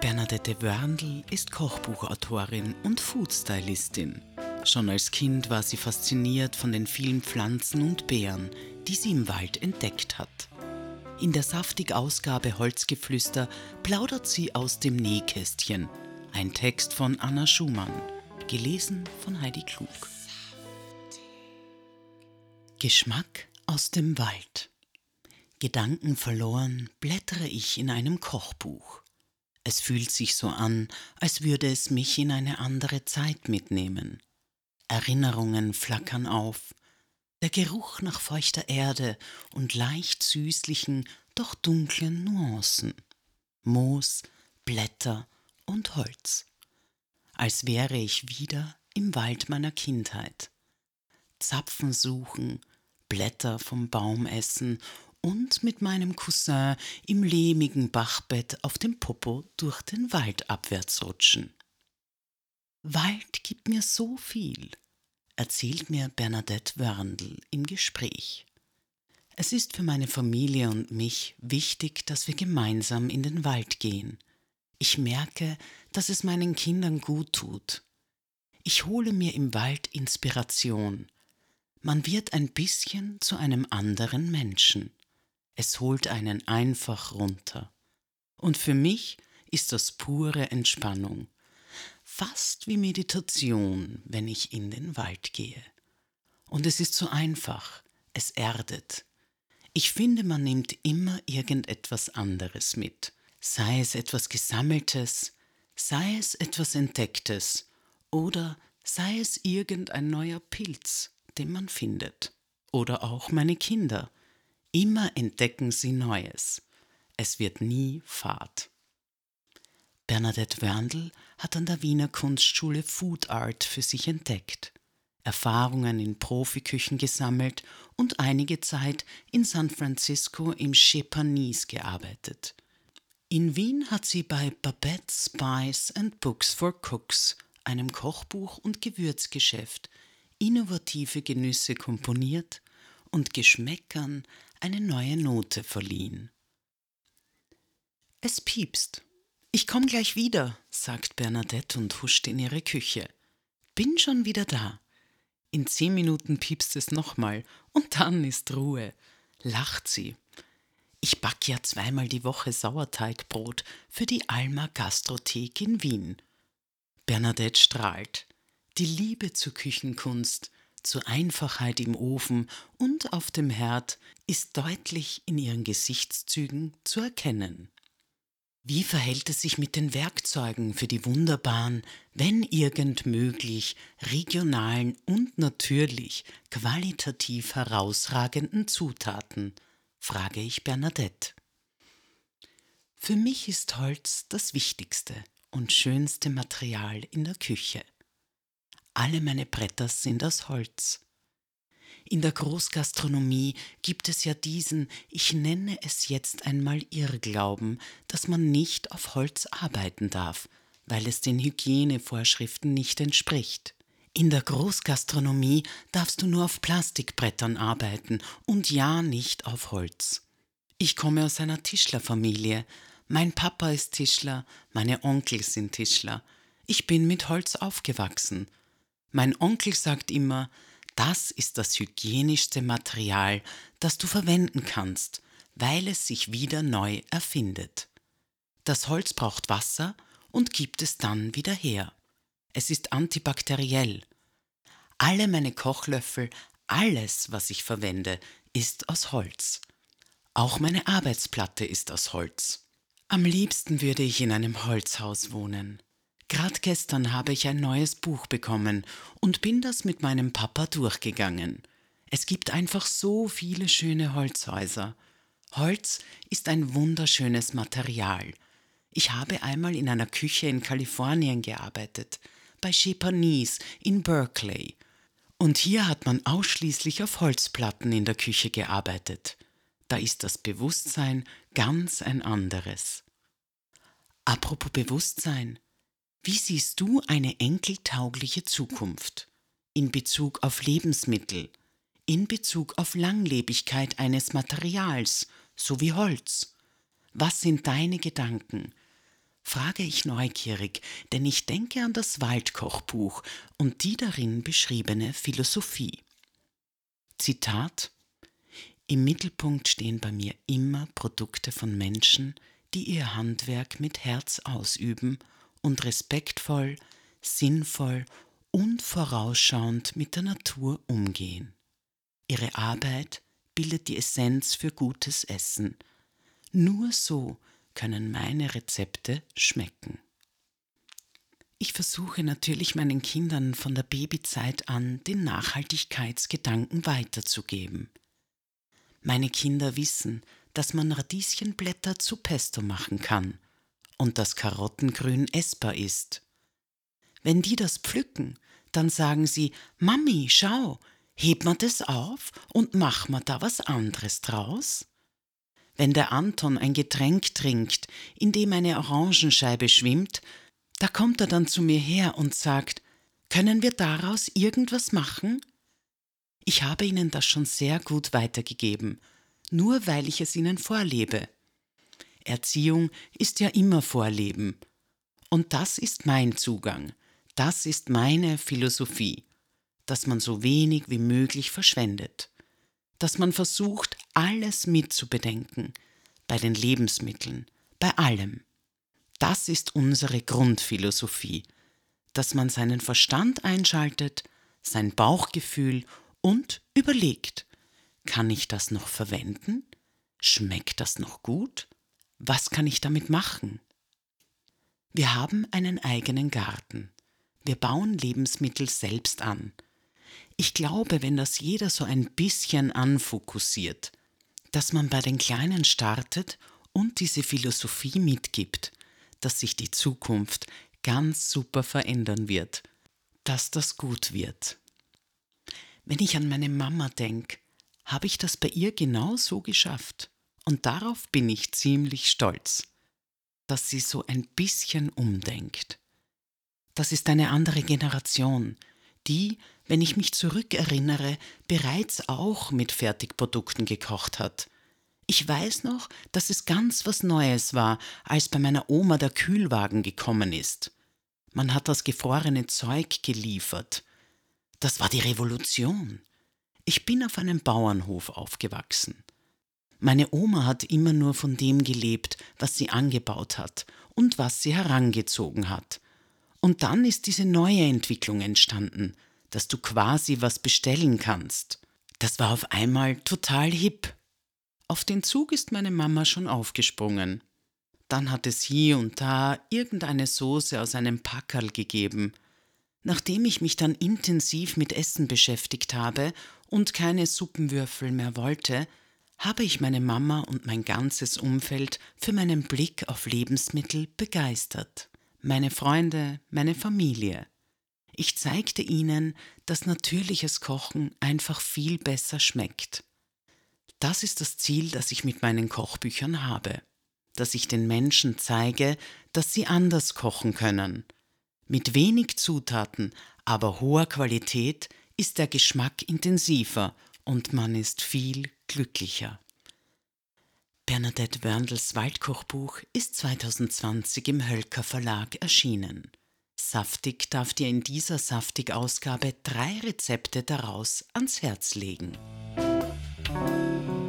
Bernadette Wörndl ist Kochbuchautorin und Foodstylistin. Schon als Kind war sie fasziniert von den vielen Pflanzen und Beeren, die sie im Wald entdeckt hat. In der saftig Ausgabe Holzgeflüster plaudert sie aus dem Nähkästchen. Ein Text von Anna Schumann, gelesen von Heidi Klug. Geschmack aus dem Wald. Gedanken verloren blättere ich in einem Kochbuch. Es fühlt sich so an, als würde es mich in eine andere Zeit mitnehmen. Erinnerungen flackern auf, der Geruch nach feuchter Erde und leicht süßlichen, doch dunklen Nuancen. Moos, Blätter und Holz. Als wäre ich wieder im Wald meiner Kindheit. Zapfen suchen, Blätter vom Baum essen und mit meinem Cousin im lehmigen Bachbett auf dem Popo durch den Wald abwärts rutschen. Wald gibt mir so viel, erzählt mir Bernadette Wörndl im Gespräch. Es ist für meine Familie und mich wichtig, dass wir gemeinsam in den Wald gehen. Ich merke, dass es meinen Kindern gut tut. Ich hole mir im Wald Inspiration. Man wird ein bisschen zu einem anderen Menschen. Es holt einen einfach runter. Und für mich ist das pure Entspannung. Fast wie Meditation, wenn ich in den Wald gehe. Und es ist so einfach, es erdet. Ich finde, man nimmt immer irgendetwas anderes mit, sei es etwas Gesammeltes, sei es etwas Entdecktes oder sei es irgendein neuer Pilz, den man findet. Oder auch meine Kinder, Immer entdecken sie Neues. Es wird nie Fahrt. Bernadette Wörndl hat an der Wiener Kunstschule Food Art für sich entdeckt, Erfahrungen in Profiküchen gesammelt und einige Zeit in San Francisco im Chez gearbeitet. In Wien hat sie bei Babette Spice and Books for Cooks, einem Kochbuch- und Gewürzgeschäft, innovative Genüsse komponiert und Geschmäckern eine neue Note verliehen. Es piepst. Ich komm gleich wieder, sagt Bernadette und huscht in ihre Küche. Bin schon wieder da. In zehn Minuten piepst es nochmal und dann ist Ruhe. Lacht sie. Ich back ja zweimal die Woche Sauerteigbrot für die Alma Gastrothek in Wien. Bernadette strahlt. Die Liebe zur Küchenkunst, zur Einfachheit im Ofen und auf dem Herd ist deutlich in ihren Gesichtszügen zu erkennen. Wie verhält es sich mit den Werkzeugen für die wunderbaren, wenn irgend möglich, regionalen und natürlich qualitativ herausragenden Zutaten? frage ich Bernadette. Für mich ist Holz das wichtigste und schönste Material in der Küche. Alle meine Bretter sind aus Holz. In der Großgastronomie gibt es ja diesen, ich nenne es jetzt einmal Irrglauben, dass man nicht auf Holz arbeiten darf, weil es den Hygienevorschriften nicht entspricht. In der Großgastronomie darfst du nur auf Plastikbrettern arbeiten und ja nicht auf Holz. Ich komme aus einer Tischlerfamilie. Mein Papa ist Tischler, meine Onkel sind Tischler. Ich bin mit Holz aufgewachsen mein Onkel sagt immer, das ist das hygienischste Material, das du verwenden kannst, weil es sich wieder neu erfindet. Das Holz braucht Wasser und gibt es dann wieder her. Es ist antibakteriell. Alle meine Kochlöffel, alles, was ich verwende, ist aus Holz. Auch meine Arbeitsplatte ist aus Holz. Am liebsten würde ich in einem Holzhaus wohnen. Gerade gestern habe ich ein neues Buch bekommen und bin das mit meinem Papa durchgegangen. Es gibt einfach so viele schöne Holzhäuser. Holz ist ein wunderschönes Material. Ich habe einmal in einer Küche in Kalifornien gearbeitet, bei Chez Panisse in Berkeley. Und hier hat man ausschließlich auf Holzplatten in der Küche gearbeitet. Da ist das Bewusstsein ganz ein anderes. Apropos Bewusstsein, wie siehst du eine enkeltaugliche Zukunft in Bezug auf Lebensmittel, in Bezug auf Langlebigkeit eines Materials, so wie Holz? Was sind deine Gedanken? frage ich neugierig, denn ich denke an das Waldkochbuch und die darin beschriebene Philosophie. Zitat Im Mittelpunkt stehen bei mir immer Produkte von Menschen, die ihr Handwerk mit Herz ausüben und respektvoll, sinnvoll und vorausschauend mit der Natur umgehen. Ihre Arbeit bildet die Essenz für gutes Essen. Nur so können meine Rezepte schmecken. Ich versuche natürlich meinen Kindern von der Babyzeit an den Nachhaltigkeitsgedanken weiterzugeben. Meine Kinder wissen, dass man Radieschenblätter zu Pesto machen kann und dass Karottengrün essbar ist. Wenn die das pflücken, dann sagen sie, Mami, schau, heb ma das auf und mach ma da was anderes draus? Wenn der Anton ein Getränk trinkt, in dem eine Orangenscheibe schwimmt, da kommt er dann zu mir her und sagt, können wir daraus irgendwas machen? Ich habe Ihnen das schon sehr gut weitergegeben, nur weil ich es Ihnen vorlebe. Erziehung ist ja immer Vorleben. Und das ist mein Zugang, das ist meine Philosophie, dass man so wenig wie möglich verschwendet, dass man versucht, alles mitzubedenken, bei den Lebensmitteln, bei allem. Das ist unsere Grundphilosophie, dass man seinen Verstand einschaltet, sein Bauchgefühl und überlegt, kann ich das noch verwenden? Schmeckt das noch gut? Was kann ich damit machen? Wir haben einen eigenen Garten. Wir bauen Lebensmittel selbst an. Ich glaube, wenn das jeder so ein bisschen anfokussiert, dass man bei den Kleinen startet und diese Philosophie mitgibt, dass sich die Zukunft ganz super verändern wird, dass das gut wird. Wenn ich an meine Mama denke, habe ich das bei ihr genau so geschafft. Und darauf bin ich ziemlich stolz, dass sie so ein bisschen umdenkt. Das ist eine andere Generation, die, wenn ich mich zurückerinnere, bereits auch mit Fertigprodukten gekocht hat. Ich weiß noch, dass es ganz was Neues war, als bei meiner Oma der Kühlwagen gekommen ist. Man hat das gefrorene Zeug geliefert. Das war die Revolution. Ich bin auf einem Bauernhof aufgewachsen. Meine Oma hat immer nur von dem gelebt, was sie angebaut hat und was sie herangezogen hat. Und dann ist diese neue Entwicklung entstanden, dass du quasi was bestellen kannst. Das war auf einmal total hip. Auf den Zug ist meine Mama schon aufgesprungen. Dann hat es hier und da irgendeine Soße aus einem Packerl gegeben. Nachdem ich mich dann intensiv mit Essen beschäftigt habe und keine Suppenwürfel mehr wollte, habe ich meine Mama und mein ganzes Umfeld für meinen Blick auf Lebensmittel begeistert. Meine Freunde, meine Familie. Ich zeigte ihnen, dass natürliches Kochen einfach viel besser schmeckt. Das ist das Ziel, das ich mit meinen Kochbüchern habe, dass ich den Menschen zeige, dass sie anders kochen können. Mit wenig Zutaten, aber hoher Qualität ist der Geschmack intensiver und man ist viel glücklicher. Bernadette Wörndls Waldkochbuch ist 2020 im Hölker Verlag erschienen. Saftig darf dir in dieser Saftig-Ausgabe drei Rezepte daraus ans Herz legen. Musik